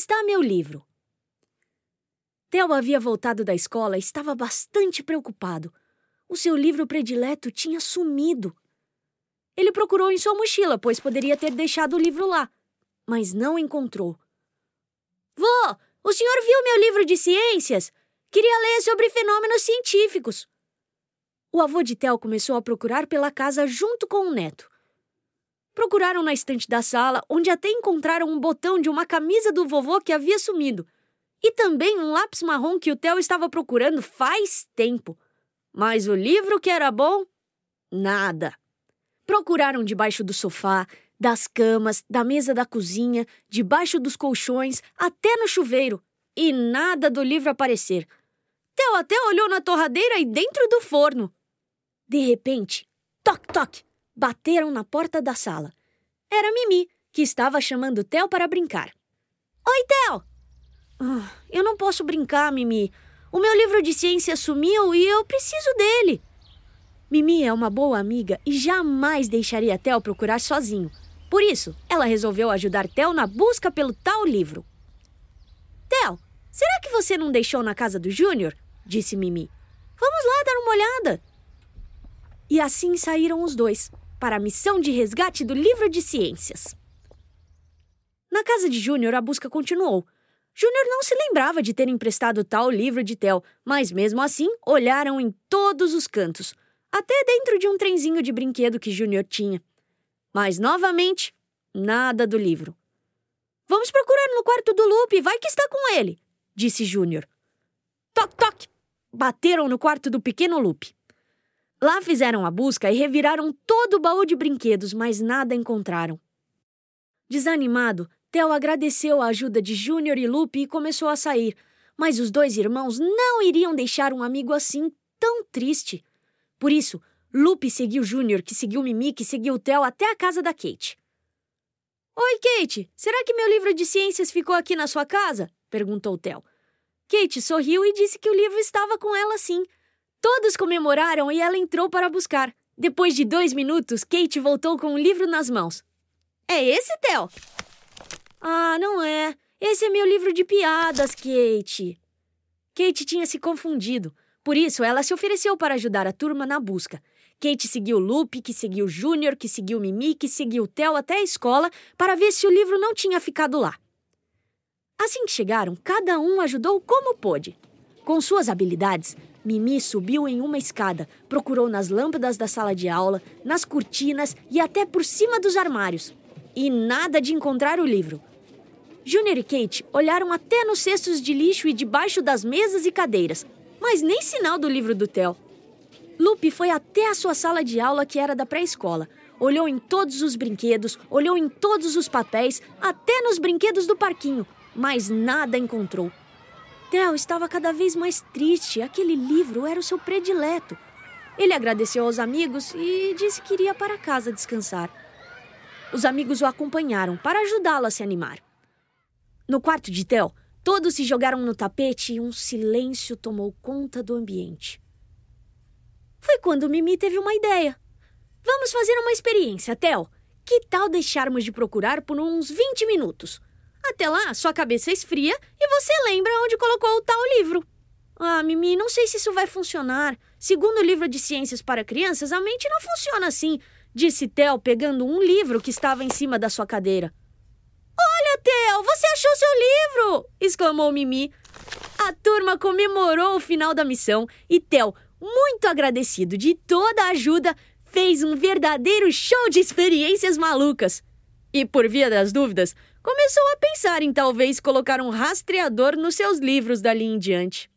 está meu livro? Theo havia voltado da escola e estava bastante preocupado. O seu livro predileto tinha sumido. Ele procurou em sua mochila, pois poderia ter deixado o livro lá, mas não encontrou. Vô, o senhor viu meu livro de ciências? Queria ler sobre fenômenos científicos. O avô de Theo começou a procurar pela casa junto com o neto. Procuraram na estante da sala, onde até encontraram um botão de uma camisa do vovô que havia sumido. E também um lápis marrom que o Theo estava procurando faz tempo. Mas o livro que era bom? Nada. Procuraram debaixo do sofá, das camas, da mesa da cozinha, debaixo dos colchões, até no chuveiro. E nada do livro aparecer. Theo até olhou na torradeira e dentro do forno. De repente, toque, toque! Bateram na porta da sala. Era Mimi, que estava chamando Theo para brincar. Oi, Theo! Ah, eu não posso brincar, Mimi. O meu livro de ciência sumiu e eu preciso dele. Mimi é uma boa amiga e jamais deixaria Theo procurar sozinho. Por isso, ela resolveu ajudar Theo na busca pelo tal livro. Theo, será que você não deixou na casa do Júnior? disse Mimi. Vamos lá dar uma olhada. E assim saíram os dois, para a missão de resgate do livro de ciências. Na casa de Júnior, a busca continuou. Júnior não se lembrava de ter emprestado tal livro de Tel, mas mesmo assim olharam em todos os cantos, até dentro de um trenzinho de brinquedo que Júnior tinha. Mas novamente, nada do livro. Vamos procurar no quarto do Lupe, vai que está com ele, disse Júnior. Toc, toc! Bateram no quarto do pequeno Lupe. Lá fizeram a busca e reviraram todo o baú de brinquedos, mas nada encontraram. Desanimado, Theo agradeceu a ajuda de Júnior e Lupe e começou a sair, mas os dois irmãos não iriam deixar um amigo assim tão triste. Por isso, Lupe seguiu Júnior, que seguiu Mimi, que seguiu Theo até a casa da Kate. Oi, Kate, será que meu livro de ciências ficou aqui na sua casa? perguntou Theo. Kate sorriu e disse que o livro estava com ela sim, Todos comemoraram e ela entrou para buscar. Depois de dois minutos, Kate voltou com o um livro nas mãos. É esse, Theo? Ah, não é. Esse é meu livro de piadas, Kate. Kate tinha se confundido. Por isso, ela se ofereceu para ajudar a turma na busca. Kate seguiu Lupe, que seguiu Júnior, que seguiu Mimi, que seguiu Theo até a escola para ver se o livro não tinha ficado lá. Assim que chegaram, cada um ajudou como pôde. Com suas habilidades, Mimi subiu em uma escada, procurou nas lâmpadas da sala de aula, nas cortinas e até por cima dos armários. E nada de encontrar o livro. Junior e Kate olharam até nos cestos de lixo e debaixo das mesas e cadeiras, mas nem sinal do livro do Theo. Lupe foi até a sua sala de aula, que era da pré-escola. Olhou em todos os brinquedos, olhou em todos os papéis, até nos brinquedos do parquinho, mas nada encontrou. Theo estava cada vez mais triste. Aquele livro era o seu predileto. Ele agradeceu aos amigos e disse que iria para casa descansar. Os amigos o acompanharam para ajudá-lo a se animar. No quarto de Theo, todos se jogaram no tapete e um silêncio tomou conta do ambiente. Foi quando Mimi teve uma ideia. Vamos fazer uma experiência, Theo. Que tal deixarmos de procurar por uns 20 minutos? Até lá, sua cabeça esfria e você lembra onde colocou o tal livro. Ah, Mimi, não sei se isso vai funcionar. Segundo o livro de ciências para crianças, a mente não funciona assim, disse Theo, pegando um livro que estava em cima da sua cadeira. Olha, Theo, você achou seu livro! exclamou Mimi. A turma comemorou o final da missão e Theo, muito agradecido de toda a ajuda, fez um verdadeiro show de experiências malucas. E por via das dúvidas, começou a pensar em talvez colocar um rastreador nos seus livros dali em diante.